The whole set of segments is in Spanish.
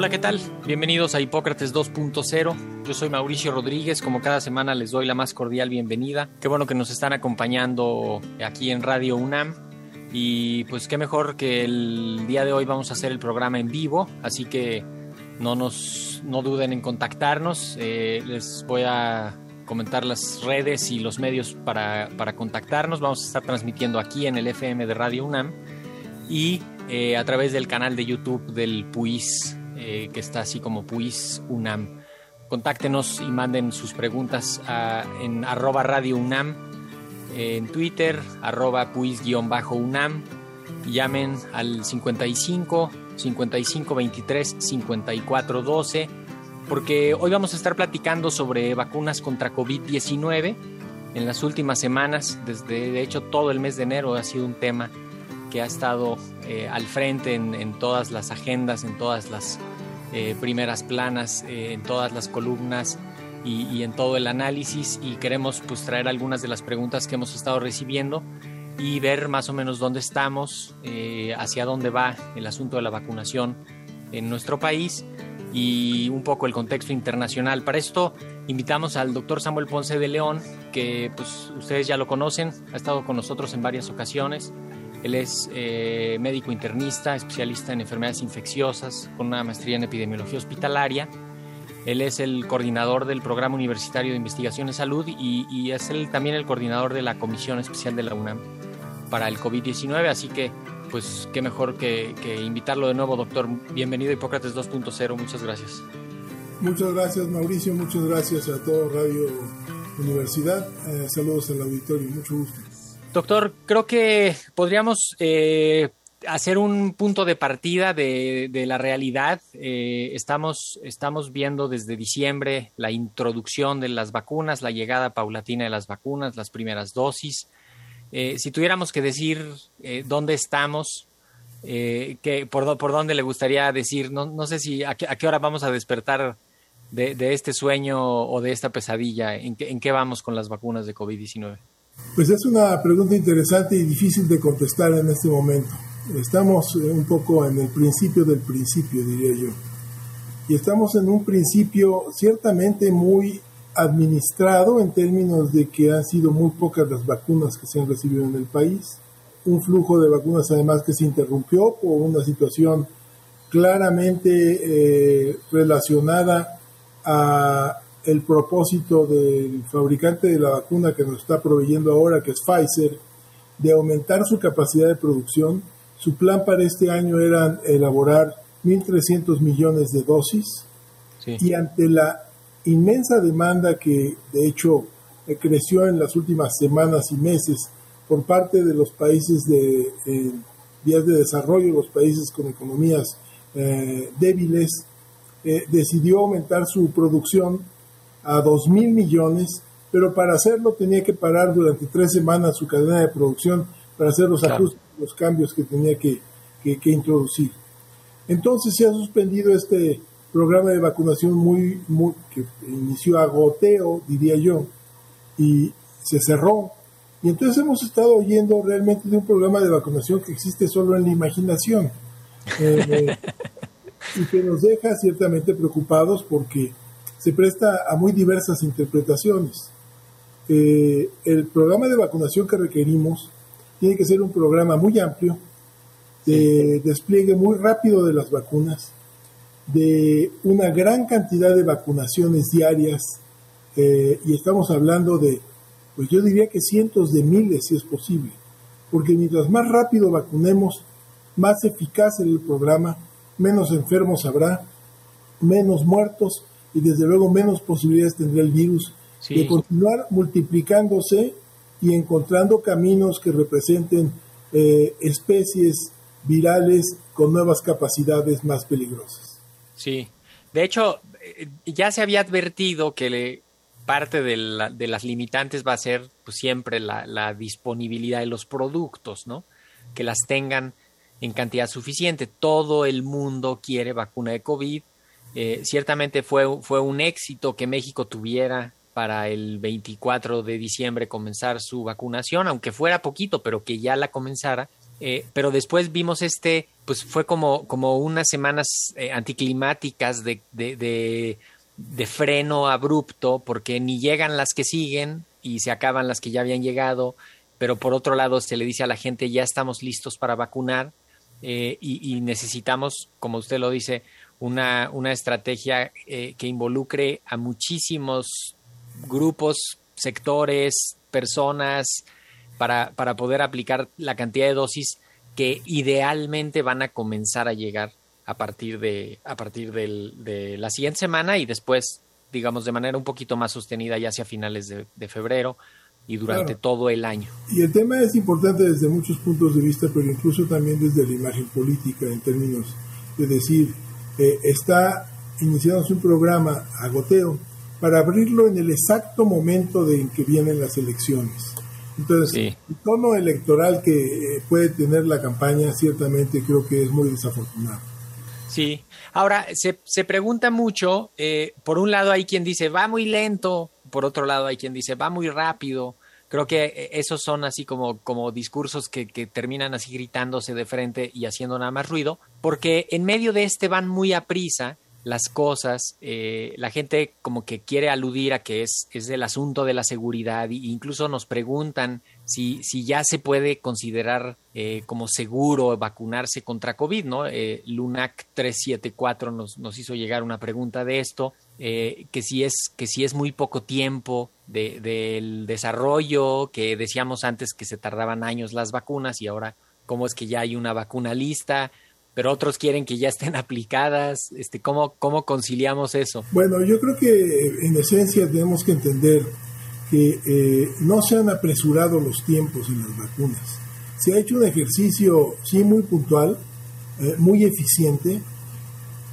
Hola, ¿qué tal? Bienvenidos a Hipócrates 2.0. Yo soy Mauricio Rodríguez, como cada semana les doy la más cordial bienvenida. Qué bueno que nos están acompañando aquí en Radio UNAM. Y pues qué mejor que el día de hoy vamos a hacer el programa en vivo, así que no nos no duden en contactarnos. Eh, les voy a comentar las redes y los medios para, para contactarnos. Vamos a estar transmitiendo aquí en el FM de Radio UNAM y eh, a través del canal de YouTube del PUIS eh, que está así como Puis UNAM. Contáctenos y manden sus preguntas a, en arroba radio UNAM, en Twitter, arroba puis-UNAM, llamen al 55 55 23 54 12, porque hoy vamos a estar platicando sobre vacunas contra COVID-19. En las últimas semanas, desde de hecho todo el mes de enero ha sido un tema que ha estado eh, al frente en, en, todas las agendas, en todas las eh, primeras planas, eh, en todas las columnas y, en todo el análisis y queremos pues traer algunas de las preguntas que hemos estado recibiendo y ver más o menos dónde estamos, eh, hacia dónde va el asunto de la vacunación en nuestro país y un poco el contexto internacional. Para esto invitamos al doctor Samuel Ponce de León, que pues ustedes ya lo conocen, ha estado con nosotros en varias ocasiones. Él es eh, médico internista, especialista en enfermedades infecciosas, con una maestría en epidemiología hospitalaria. Él es el coordinador del Programa Universitario de Investigación en Salud y, es el, también el coordinador de la Comisión Especial de la UNAM para el COVID-19. Así que, pues, qué mejor que, que, invitarlo de nuevo, doctor. Bienvenido a Hipócrates 2.0. Muchas gracias. Muchas gracias, Mauricio. Muchas gracias a todo Radio Universidad. Eh, saludos al auditorio. Mucho gusto. Doctor, creo que podríamos eh, hacer un punto de partida de, la realidad. Eh, estamos, estamos viendo desde diciembre la introducción de las vacunas, la llegada paulatina de las vacunas, las primeras dosis. Eh, si tuviéramos que decir dónde estamos, que, por, por, dónde le gustaría decir, no, no sé si a qué, a qué, hora vamos a despertar de, de, este sueño o de esta pesadilla, en, en qué vamos con las vacunas de COVID-19. Pues es una pregunta interesante y difícil de contestar en este momento. Estamos un poco en el principio del principio, diría yo. Y estamos en un principio ciertamente muy administrado en términos de que han sido muy pocas las vacunas que se han recibido en el país. Un flujo de vacunas además que se interrumpió por una situación claramente eh, relacionada a el propósito del fabricante de la vacuna que nos está proveyendo ahora, que es Pfizer, de aumentar su capacidad de producción. Su plan para este año era elaborar 1.300 millones de dosis sí. y ante la inmensa demanda que de hecho creció en las últimas semanas y meses por parte de los países de eh, vías de desarrollo, los países con economías eh, débiles, eh, decidió aumentar su producción a 2 mil millones, pero para hacerlo tenía que parar durante tres semanas su cadena de producción para hacer los claro. ajustes, los cambios que tenía que, que, que, introducir. Entonces se ha suspendido este programa de vacunación muy, muy que inició a goteo, diría yo, y se cerró. Y entonces hemos estado oyendo realmente de un programa de vacunación que existe solo en la imaginación. Eh, y que nos deja ciertamente preocupados porque se presta a muy diversas interpretaciones. Eh, el programa de vacunación que requerimos tiene que ser un programa muy amplio, de despliegue muy rápido de las vacunas, de una gran cantidad de vacunaciones diarias, eh, y estamos hablando de, pues yo diría que cientos de miles si es posible, porque mientras más rápido vacunemos, más eficaz será el programa, menos enfermos habrá, menos muertos y desde luego menos posibilidades tendrá el virus de continuar multiplicándose y encontrando caminos que representen eh, especies virales con nuevas capacidades más peligrosas. Sí, de hecho, eh, ya se había advertido que le, parte de, las limitantes va a ser pues, siempre la, disponibilidad de los productos, ¿no? Que las tengan en cantidad suficiente. Todo el mundo quiere vacuna de COVID. Eh, ciertamente fue, fue un éxito que México tuviera para el 24 de diciembre comenzar su vacunación, aunque fuera poquito, pero que ya la comenzara. Eh, pero después vimos este, pues fue como, como unas semanas eh, anticlimáticas de, de, de, freno abrupto, porque ni llegan las que siguen y se acaban las que ya habían llegado, pero por otro lado se le dice a la gente ya estamos listos para vacunar y, necesitamos, como usted lo dice, una, una estrategia que involucre a muchísimos grupos, sectores, personas, para, para poder aplicar la cantidad de dosis que idealmente van a comenzar a llegar a partir de, a partir de la siguiente semana y después, digamos, de manera un poquito más sostenida ya hacia finales de, febrero y durante todo el año. Y el tema es importante desde muchos puntos de vista, pero incluso también desde la imagen política en términos de decir, eh, está iniciándose un programa a goteo para abrirlo en el exacto momento de en que vienen las elecciones. Entonces, el tono electoral que eh, puede tener la campaña ciertamente creo que es muy desafortunado. Sí, ahora se, se pregunta mucho, eh, por un lado hay quien dice va muy lento, por otro lado hay quien dice va muy rápido. Creo que eh, esos son así como, como discursos que, que terminan así gritándose de frente y haciendo nada más ruido, porque en medio de este van muy a prisa las cosas, eh, la gente como que quiere aludir a que es, es el asunto de la seguridad e incluso nos preguntan si, si ya se puede considerar eh, como seguro vacunarse contra COVID, ¿no? Eh, LUNAC 374 nos, nos hizo llegar una pregunta de esto, que, si es, que si es muy poco tiempo de, del desarrollo, que decíamos antes que se tardaban años las vacunas y ahora cómo es que ya hay una vacuna lista, pero otros quieren que ya estén aplicadas. Este, ¿cómo, ¿Cómo conciliamos eso? Bueno, yo creo que en esencia tenemos que entender que eh, no se han apresurado los tiempos en las vacunas. Se ha hecho un ejercicio, sí, muy puntual, eh, muy eficiente,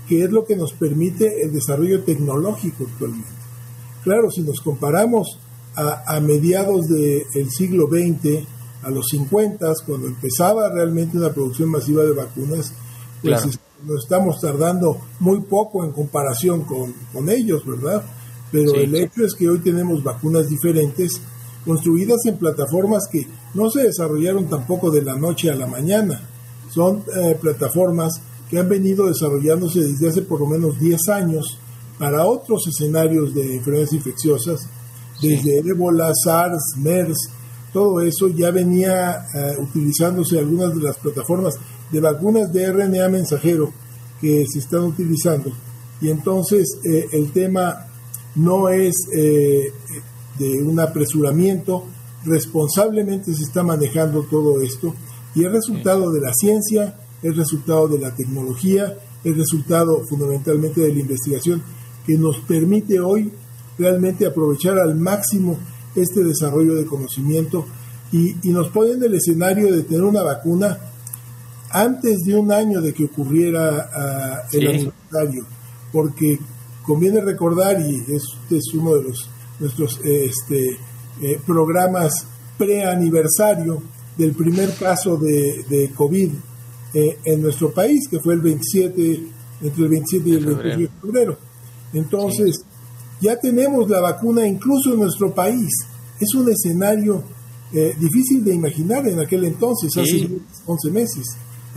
que es lo que nos permite el desarrollo tecnológico actualmente. Claro, si nos comparamos a, mediados del siglo XX, a los 50, cuando empezaba realmente una producción masiva de vacunas, pues nos estamos tardando muy poco en comparación con, ellos, ¿verdad? Pero el hecho es que hoy tenemos vacunas diferentes, construidas en plataformas que no se desarrollaron tampoco de la noche a la mañana. Son eh, plataformas que han venido desarrollándose desde hace por lo menos 10 años para otros escenarios de enfermedades infecciosas, desde ébola, SARS, MERS, todo eso ya venía eh, utilizándose algunas de las plataformas de vacunas de RNA mensajero que se están utilizando. Y entonces eh, el tema no es eh, de un apresuramiento, responsablemente se está manejando todo esto y el resultado de la ciencia, el resultado de la tecnología, el resultado fundamentalmente de la investigación que nos permite hoy realmente aprovechar al máximo este desarrollo de conocimiento y, nos pone en el escenario de tener una vacuna antes de un año de que ocurriera ah, el aniversario, porque conviene recordar, y este es uno de los nuestros este, eh, programas preaniversario del primer caso de, de COVID eh, en nuestro país, que fue el 27, entre el 27 y el 28 de febrero. Entonces, ya tenemos la vacuna incluso en nuestro país. Es un escenario eh, difícil de imaginar en aquel entonces, hace 11 meses.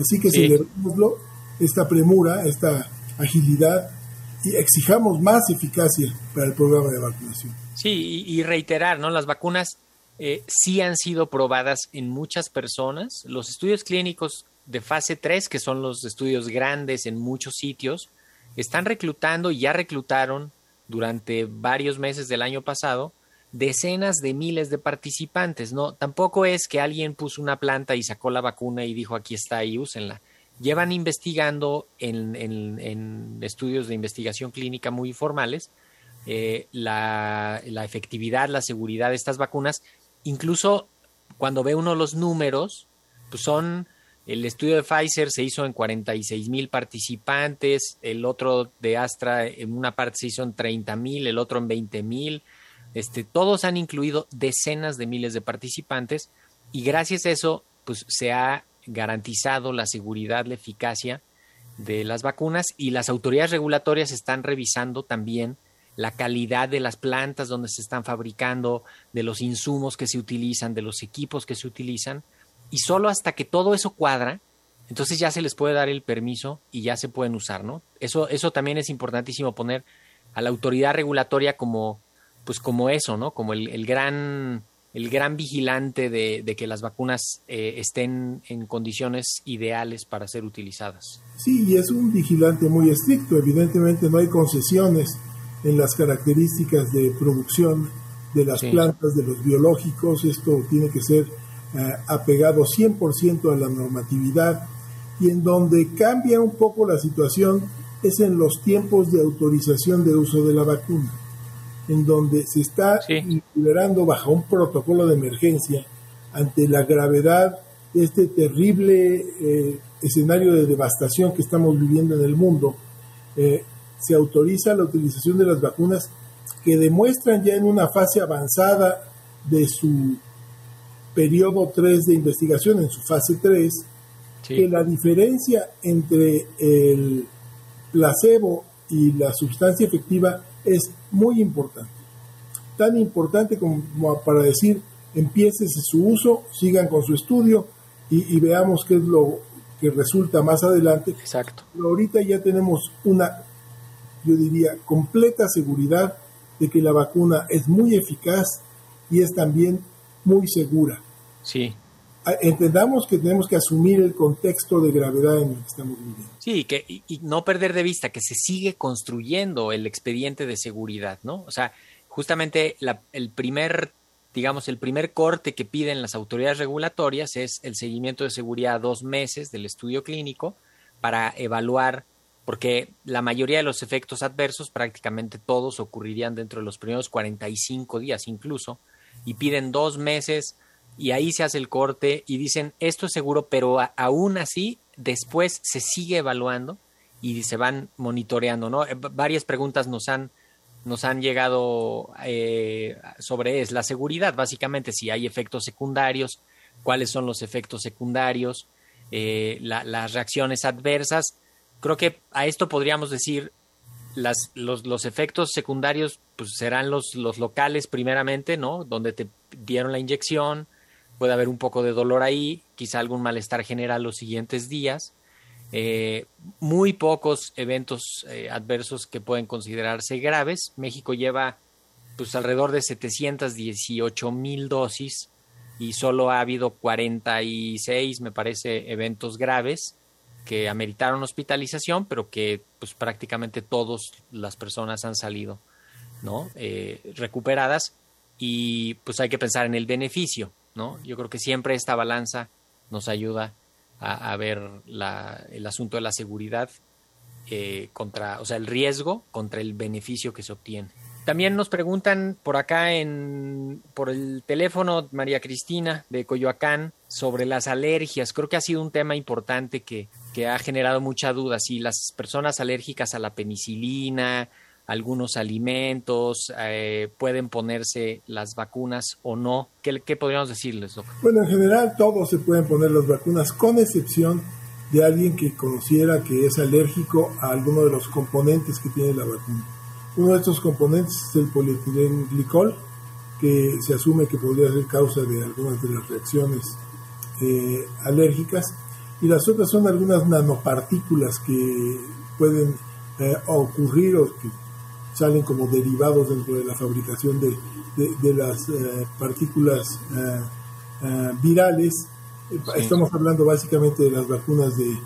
Así que sí. celebrémoslo, esta premura, esta agilidad y exijamos más eficacia para el programa de vacunación. Sí, y, reiterar, ¿no? Las vacunas eh, sí han sido probadas en muchas personas. Los estudios clínicos de fase 3, que son los estudios grandes en muchos sitios, están reclutando y ya reclutaron durante varios meses del año pasado decenas de miles de participantes. No, tampoco es que alguien puso una planta y sacó la vacuna y dijo aquí está y úsenla. Llevan investigando en, en, estudios de investigación clínica muy formales eh, la, la, efectividad, la seguridad de estas vacunas. Incluso cuando ve uno los números, pues son el estudio de Pfizer se hizo en 46 mil participantes, el otro de Astra en una parte se hizo en 30 mil, el otro en 20 mil. Este, todos han incluido decenas de miles de participantes y gracias a eso pues, se ha garantizado la seguridad, la eficacia de las vacunas y las autoridades regulatorias están revisando también la calidad de las plantas donde se están fabricando, de los insumos que se utilizan, de los equipos que se utilizan y solo hasta que todo eso cuadra, entonces ya se les puede dar el permiso y ya se pueden usar, ¿no? Eso, eso también es importantísimo poner a la autoridad regulatoria como, pues como eso, ¿no? Como el, gran, el gran vigilante de, que las vacunas eh, estén en condiciones ideales para ser utilizadas. Sí, y es un vigilante muy estricto. Evidentemente no hay concesiones en las características de producción de las plantas, de los biológicos. Esto tiene que ser eh, apegado 100% a la normatividad y en donde cambia un poco la situación es en los tiempos de autorización de uso de la vacuna, en donde se está liberando bajo un protocolo de emergencia ante la gravedad de este terrible eh, escenario de devastación que estamos viviendo en el mundo, eh, se autoriza la utilización de las vacunas que demuestran ya en una fase avanzada de su periodo 3 de investigación, en su fase 3, que la diferencia entre el placebo y la sustancia efectiva es muy importante. Tan importante como para decir, empiece su uso, sigan con su estudio y, veamos qué es lo que resulta más adelante. Exacto. Pero ahorita ya tenemos una, yo diría, completa seguridad de que la vacuna es muy eficaz y es también muy segura. Sí. Ah, entendamos que tenemos que asumir el contexto de gravedad en el que estamos viviendo. Sí, que, y, no perder de vista que se sigue construyendo el expediente de seguridad, ¿no? O sea, justamente el primer, digamos, el primer corte que piden las autoridades regulatorias es el seguimiento de seguridad a dos meses del estudio clínico para evaluar, porque la mayoría de los efectos adversos, prácticamente todos, ocurrirían dentro de los primeros 45 días incluso, y piden dos meses y ahí se hace el corte y dicen esto es seguro, pero aún así después se sigue evaluando y se van monitoreando, ¿no? Eh, varias preguntas nos han nos han llegado eh, sobre es la seguridad, básicamente si hay efectos secundarios, cuáles son los efectos secundarios, eh, las reacciones adversas. Creo que a esto podríamos decir las, los, los, efectos secundarios pues serán los, los locales primeramente, ¿no? Donde te dieron la inyección, puede haber un poco de dolor ahí, quizá algún malestar general los siguientes días. Eh, muy pocos eventos eh, adversos que pueden considerarse graves. México lleva pues alrededor de 718 mil dosis y solo ha habido 46, me parece, eventos graves que ameritaron hospitalización, pero que pues prácticamente todas las personas han salido ¿no? Eh, recuperadas y pues hay que pensar en el beneficio. Yo creo que siempre esta balanza nos ayuda a, ver el asunto de la seguridad eh, contra, o sea, el riesgo contra el beneficio que se obtiene. También nos preguntan por acá en por el teléfono María Cristina de Coyoacán sobre las alergias. Creo que ha sido un tema importante que, que ha generado mucha duda. Si las personas alérgicas a la penicilina, algunos alimentos, eh, pueden ponerse las vacunas o no. ¿Qué, podríamos decirles? Bueno, en general todos se pueden poner las vacunas, con excepción de alguien que conociera que es alérgico a alguno de los componentes que tiene la vacuna. Uno de estos componentes es el polietilenglicol, que se asume que podría ser causa de algunas de las reacciones eh, alérgicas, y las otras son algunas nanopartículas que pueden eh, ocurrir o que salen como derivados dentro de la fabricación de, de, las eh, partículas eh, eh, virales. Estamos hablando básicamente de las vacunas de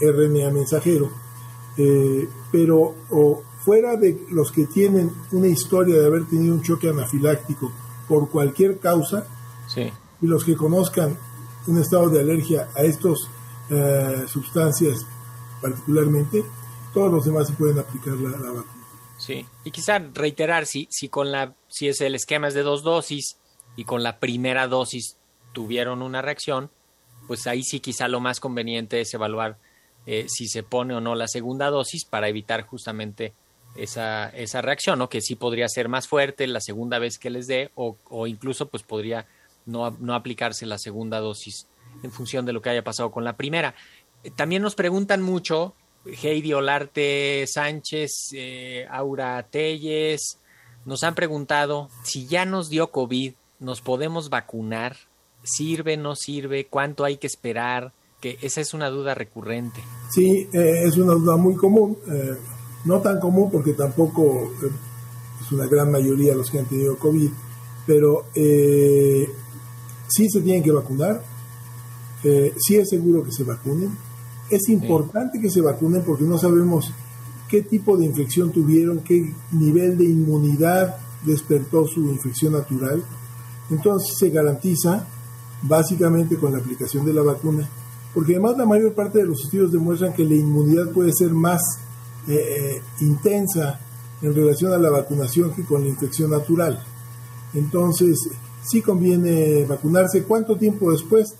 RNA mensajero, pero o fuera de los que tienen una historia de haber tenido un choque anafiláctico por cualquier causa, y los que conozcan un estado de alergia a estas sustancias particularmente, todos los demás se pueden aplicar la, vacuna. Sí, y quizá reiterar si, si con la si es el esquema es de dos dosis y con la primera dosis tuvieron una reacción, pues ahí sí quizá lo más conveniente es evaluar eh, si se pone o no la segunda dosis para evitar justamente esa, esa reacción, ¿no? que sí podría ser más fuerte la segunda vez que les dé o, o incluso pues podría no, no, aplicarse la segunda dosis en función de lo que haya pasado con la primera. Eh, también nos preguntan mucho Heidi Olarte Sánchez, eh, Aura Telles, nos han preguntado si ya nos dio COVID, ¿nos podemos vacunar? ¿Sirve, no sirve? ¿Cuánto hay que esperar? Que esa es una duda recurrente. Sí, eh, es una duda muy común. Eh, no tan común porque tampoco es una gran mayoría los que han tenido COVID, pero sí se tienen que vacunar. sí es seguro que se vacunen. Es importante que se vacunen porque no sabemos qué tipo de infección tuvieron, qué nivel de inmunidad despertó su infección natural. Entonces se garantiza básicamente con la aplicación de la vacuna, porque además la mayor parte de los estudios demuestran que la inmunidad puede ser más eh, eh, intensa en relación a la vacunación que con la infección natural. Entonces, sí conviene vacunarse. ¿Cuánto tiempo después?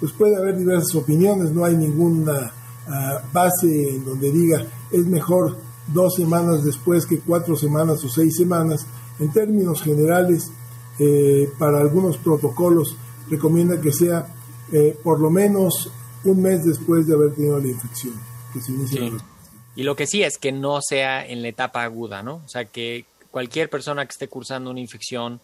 Pues puede haber diversas opiniones, no hay ninguna ah, base en donde diga es mejor dos semanas después que cuatro semanas o seis semanas. En términos generales, eh, para algunos protocolos recomienda que sea eh, por lo menos un mes después de haber tenido la infección, que se inicia Y lo que sí es que no sea en la etapa aguda, ¿no? O sea, que cualquier persona que esté cursando una infección,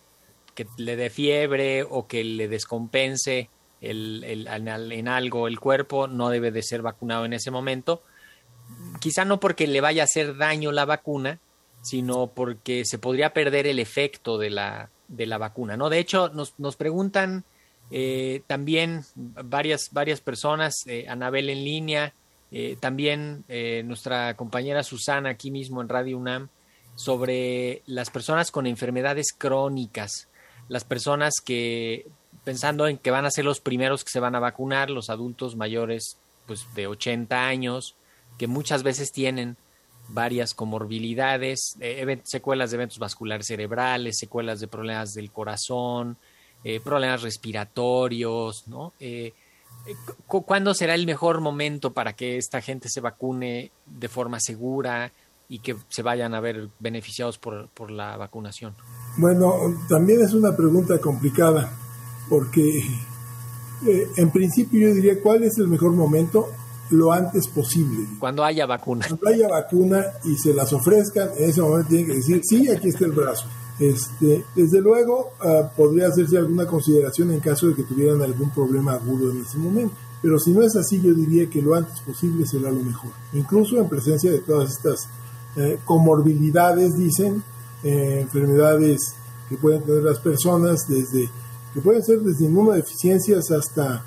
que le dé fiebre o que le descompense el, en algo el cuerpo, no debe de ser vacunado en ese momento. Quizá no porque le vaya a hacer daño la vacuna, sino porque se podría perder el efecto de la, de la vacuna, ¿no? De hecho, nos, nos preguntan eh, también varias, varias personas, eh, Anabel en línea, eh, también nuestra compañera Susana aquí mismo en Radio UNAM, sobre las personas con enfermedades crónicas, las personas que, pensando en que van a ser los primeros que se van a vacunar, los adultos mayores pues, de 80 años, que muchas veces tienen varias comorbilidades, secuelas de eventos vasculares cerebrales, secuelas de problemas del corazón, eh, problemas respiratorios, ¿no? Eh, eh, ¿Cuándo será el mejor momento para que esta gente se vacune de forma segura y que se vayan a ver beneficiados por, por la vacunación? Bueno, también es una pregunta complicada, porque en principio yo diría cuál es el mejor momento lo antes posible. Cuando haya vacuna. Cuando haya vacuna y se las ofrezcan, en ese momento tienen que decir, sí, aquí está el brazo. Este, desde luego, ah, podría hacerse alguna consideración en caso de que tuvieran algún problema agudo en ese momento. Pero si no es así, yo diría que lo antes posible será lo mejor. Incluso en presencia de todas estas eh, comorbilidades, dicen, eh, enfermedades que pueden tener las personas, desde que pueden ser desde inmunodeficiencias hasta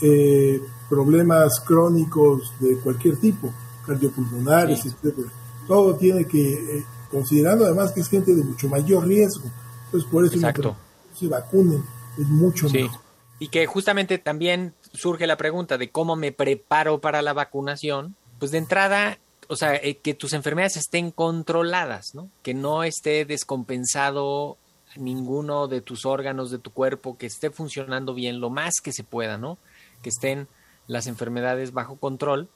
eh, problemas crónicos de cualquier tipo, cardiopulmonares, etc. Todo tiene que considerando además que es gente de mucho mayor riesgo. Entonces, por eso Exacto. se vacunen, es mucho mejor. Y que justamente también surge la pregunta de cómo me preparo para la vacunación. Pues de entrada, o sea, eh, que tus enfermedades estén controladas, ¿no? Que no esté descompensado ninguno de tus órganos de tu cuerpo, que esté funcionando bien lo más que se pueda, ¿no? Que estén las enfermedades bajo control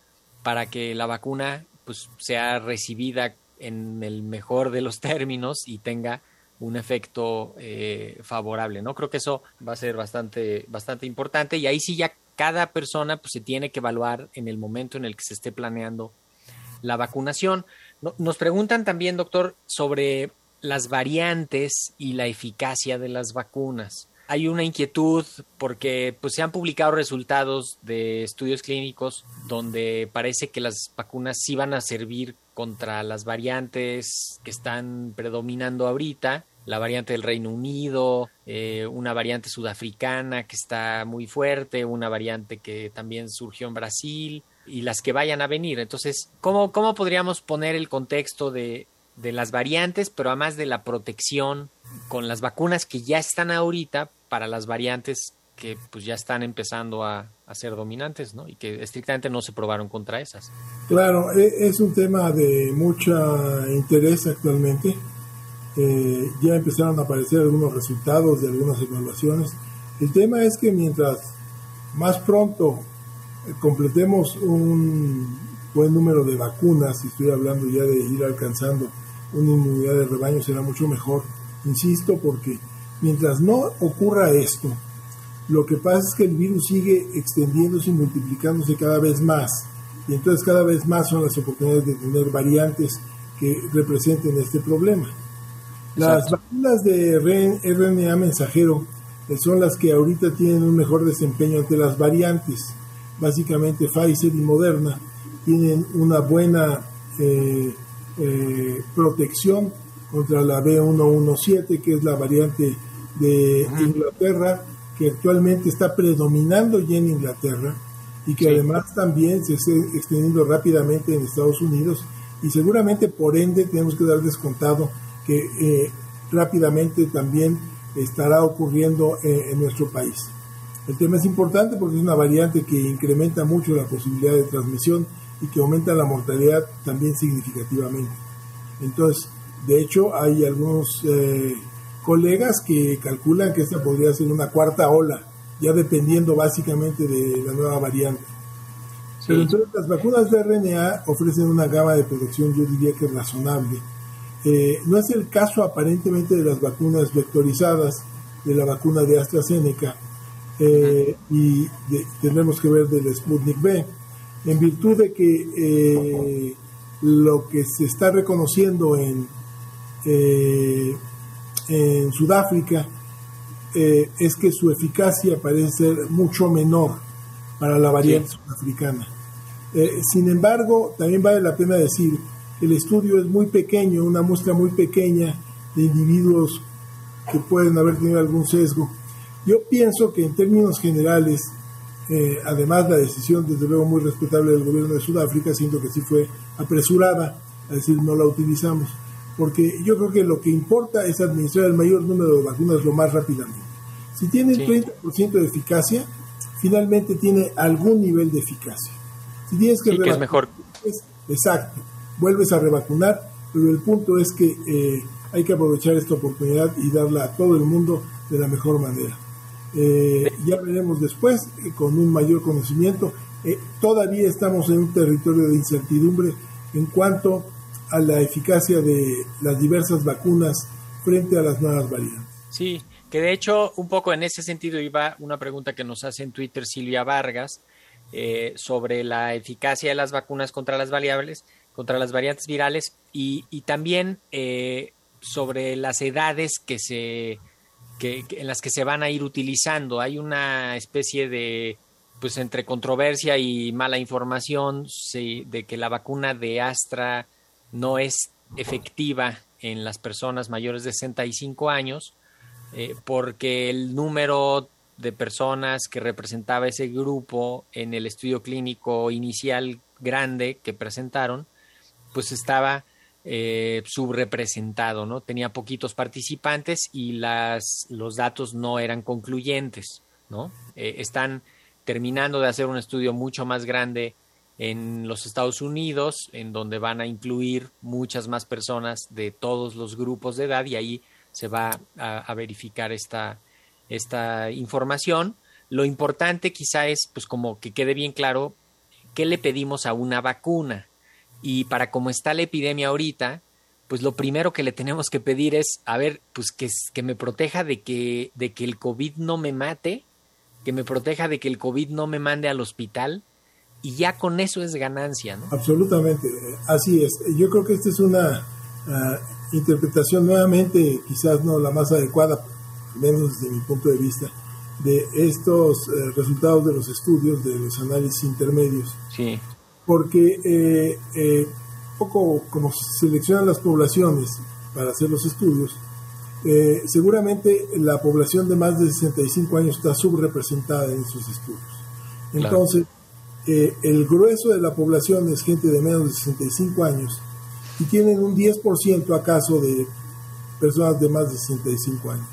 para que la vacuna pues sea recibida en el mejor de los términos y tenga un efecto eh, favorable, ¿no? Creo que eso va a ser bastante, bastante importante y ahí sí ya cada persona pues, se tiene que evaluar en el momento en el que se esté planeando la vacunación. nos preguntan también, doctor, sobre las variantes y la eficacia de las vacunas. Hay una inquietud porque pues, se han publicado resultados de estudios clínicos donde parece que las vacunas sí van a servir contra las variantes que están predominando ahorita la variante del Reino Unido, eh, una variante sudafricana que está muy fuerte, una variante que también surgió en Brasil y las que vayan a venir. Entonces, ¿cómo, cómo podríamos poner el contexto de, de las variantes, pero además de la protección con las vacunas que ya están ahorita para las variantes que pues ya están empezando a, a, ser dominantes, ¿no? Y que estrictamente no se probaron contra esas. Claro, e, es un tema de mucho interés actualmente. Eh, ya empezaron a aparecer algunos resultados de algunas evaluaciones. El tema es que mientras más pronto eh, completemos un buen número de vacunas, y estoy hablando ya de ir alcanzando una inmunidad de rebaño, será mucho mejor. Insisto, porque mientras no ocurra esto, lo que pasa es que el virus sigue extendiéndose y multiplicándose cada vez más. Y entonces cada vez más son las oportunidades de tener variantes que representen este problema. Las vacunas de RNA mensajero eh, son las que ahorita tienen un mejor desempeño ante las variantes. Básicamente Pfizer y Moderna tienen una buena eh, eh, protección contra la B117, que es la variante de Inglaterra, que actualmente está predominando ya en Inglaterra y que además también se está extendiendo rápidamente en Estados Unidos. Y seguramente por ende tenemos que dar descontado que eh, rápidamente también estará ocurriendo eh, en nuestro país. El tema es importante porque es una variante que incrementa mucho la posibilidad de transmisión y que aumenta la mortalidad también significativamente. Entonces, de hecho, hay algunos eh, colegas que calculan que esta podría ser una cuarta ola, ya dependiendo básicamente de la nueva variante. Pero entonces las vacunas de RNA ofrecen una gama de protección, yo diría que razonable, eh, no es el caso aparentemente de las vacunas vectorizadas, de la vacuna de AstraZeneca, eh, y tendremos que ver del Sputnik B, en virtud de que eh, lo que se está reconociendo en, en Sudáfrica es que su eficacia parece ser mucho menor para la variante sudafricana. sin embargo, también vale la pena decir el estudio es muy pequeño, una muestra muy pequeña de individuos que pueden haber tenido algún sesgo. Yo pienso que en términos generales, eh, además la decisión desde luego muy respetable del gobierno de Sudáfrica, siento que sí fue apresurada, a decir no la utilizamos, porque yo creo que lo que importa es administrar el mayor número de vacunas lo más rápidamente. Si tiene el 30% de eficacia, finalmente tiene algún nivel de eficacia. Si tienes que, que es mejor. Es, exacto vuelves a revacunar, pero el punto es que eh, hay que aprovechar esta oportunidad y darla a todo el mundo de la mejor manera. Eh, ya veremos después, eh, con un mayor conocimiento, todavía estamos en un territorio de incertidumbre en cuanto a la eficacia de las diversas vacunas frente a las nuevas variantes. Sí, que de hecho un poco en ese sentido iba una pregunta que nos hace en Twitter Silvia Vargas sobre la eficacia de las vacunas contra las variables contra las variantes virales y, también eh, sobre las edades que se que, en las que se van a ir utilizando. Hay una especie de pues entre controversia y mala información de que la vacuna de Astra no es efectiva en las personas mayores de 65 años eh, porque el número de personas que representaba ese grupo en el estudio clínico inicial grande que presentaron pues estaba eh, subrepresentado, ¿no? Tenía poquitos participantes y las, los datos no eran concluyentes, ¿no? Eh, están terminando de hacer un estudio mucho más grande en los Estados Unidos, en donde van a incluir muchas más personas de todos los grupos de edad y ahí se va a, a verificar esta, esta información. Lo importante quizá es, pues como que quede bien claro, qué le pedimos a una vacuna, y para cómo está la epidemia ahorita, pues lo primero que le tenemos que pedir es, a ver, pues que, que me proteja de que, de que el COVID no me mate, que me proteja de que el COVID no me mande al hospital, y ya con eso es ganancia, ¿no? Absolutamente, así es. Yo creo que esta es una ah, interpretación nuevamente, quizás no la más adecuada, menos desde mi punto de vista, de estos eh, resultados de los estudios, de los análisis intermedios. Sí porque eh, eh, poco como se seleccionan las poblaciones para hacer los estudios, eh, seguramente la población de más de 65 años está subrepresentada en esos estudios. Entonces, eh, el grueso de la población es gente de menos de 65 años y tienen un 10% acaso de personas de más de 65 años.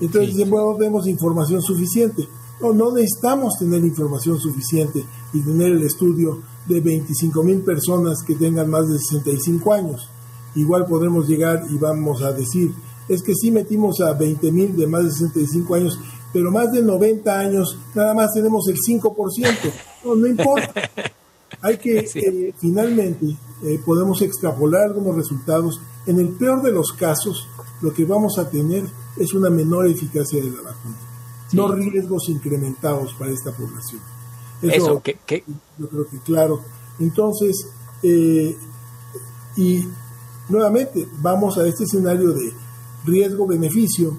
Entonces dicen, bueno, no tenemos información suficiente. No, no necesitamos tener información suficiente y tener el estudio de 25 mil personas que tengan más de 65 años. Igual podremos llegar y vamos a decir, es que sí metimos a 20 mil de más de 65 años, pero más de 90 años nada más tenemos el 5%. No, no importa. Hay que, eh, finalmente, eh, podemos extrapolar algunos resultados. En el peor de los casos, lo que vamos a tener es una menor eficacia de la vacuna, no riesgos incrementados para esta población. Eso, que, yo creo que claro. Entonces, eh, y nuevamente vamos a este escenario de riesgo-beneficio.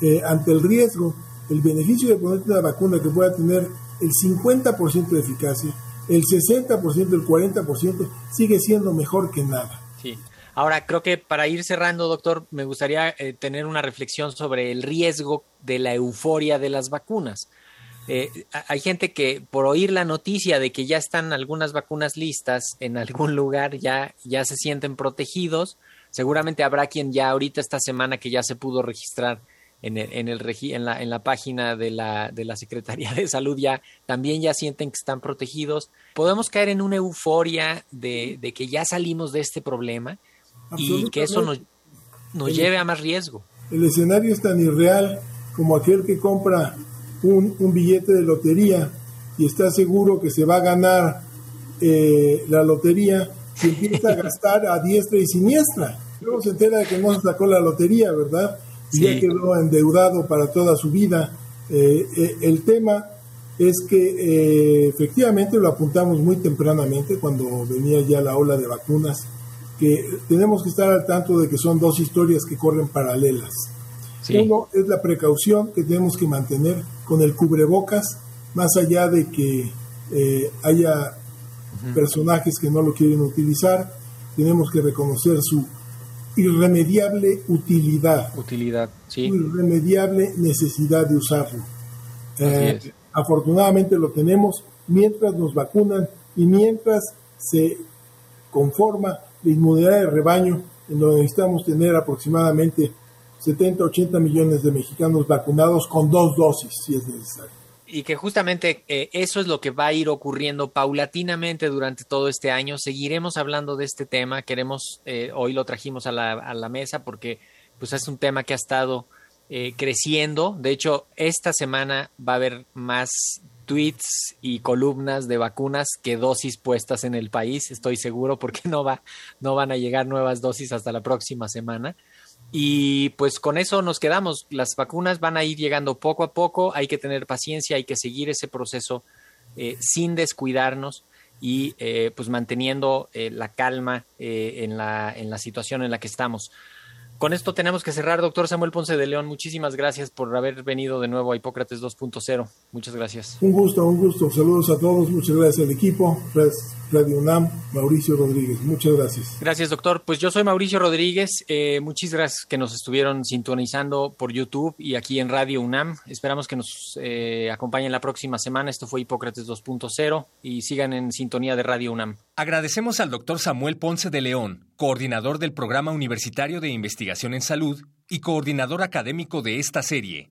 Eh, ante el riesgo, el beneficio de ponerte una vacuna que pueda tener el 50% de eficacia, el 60%, el 40% sigue siendo mejor que nada. Sí. Ahora, creo que para ir cerrando, doctor, me gustaría eh, tener una reflexión sobre el riesgo de la euforia de las vacunas. Eh, hay gente que por oír la noticia de que ya están algunas vacunas listas en algún lugar, ya, ya se sienten protegidos. Seguramente habrá quien ya ahorita esta semana que ya se pudo registrar en, el, en, el, en, la, en la página de la, de la Secretaría de Salud ya también ya sienten que están protegidos. Podemos caer en una euforia de, de que ya salimos de este problema y que eso nos, nos lleve a más riesgo. El escenario es tan irreal como aquel que compra un, un billete de lotería y está seguro que se va a ganar eh, la lotería y empieza a gastar a diestra y siniestra. Luego se entera de que no se sacó la lotería, ¿verdad? Y ya quedó endeudado para toda su vida. Eh, eh, el tema es que efectivamente lo apuntamos muy tempranamente cuando venía ya la ola de vacunas que tenemos que estar al tanto de que son dos historias que corren paralelas. Uno es la precaución que tenemos que mantener con el cubrebocas, más allá de que eh, haya personajes que no lo quieren utilizar, tenemos que reconocer su irremediable utilidad. Utilidad, sí. Su irremediable necesidad de usarlo. Eh, afortunadamente lo tenemos mientras nos vacunan y mientras se conforma de inmunidad de rebaño, en donde necesitamos tener aproximadamente 70, 80 millones de mexicanos vacunados con dos dosis, si es necesario. Y que justamente eh, eso es lo que va a ir ocurriendo paulatinamente durante todo este año. Seguiremos hablando de este tema. Queremos, eh, hoy lo trajimos a la, a la, mesa porque pues es un tema que ha estado eh, creciendo. De hecho, esta semana va a haber más tweets y columnas de vacunas que dosis puestas en el país, estoy seguro, porque no, va, no van a llegar nuevas dosis hasta la próxima semana. Y pues con eso nos quedamos. Las vacunas van a ir llegando poco a poco, hay que tener paciencia, hay que seguir ese proceso eh, sin descuidarnos y eh, pues manteniendo eh, la calma en, la, en la situación en la que estamos. Con esto tenemos que cerrar, doctor Samuel Ponce de León. Muchísimas gracias por haber venido de nuevo a Hipócrates 2.0. Muchas gracias. Un gusto, un gusto. Saludos a todos. Muchas gracias al equipo. Radio UNAM, Mauricio Rodríguez. Muchas gracias. Gracias, doctor. Pues yo soy Mauricio Rodríguez. Eh, muchas gracias que nos estuvieron sintonizando por YouTube y aquí en Radio UNAM. Esperamos que nos eh, acompañen la próxima semana. Esto fue Hipócrates 2.0 y sigan en sintonía de Radio UNAM. Agradecemos al doctor Samuel Ponce de León, coordinador del Programa Universitario de Investigación en Salud y coordinador académico de esta serie.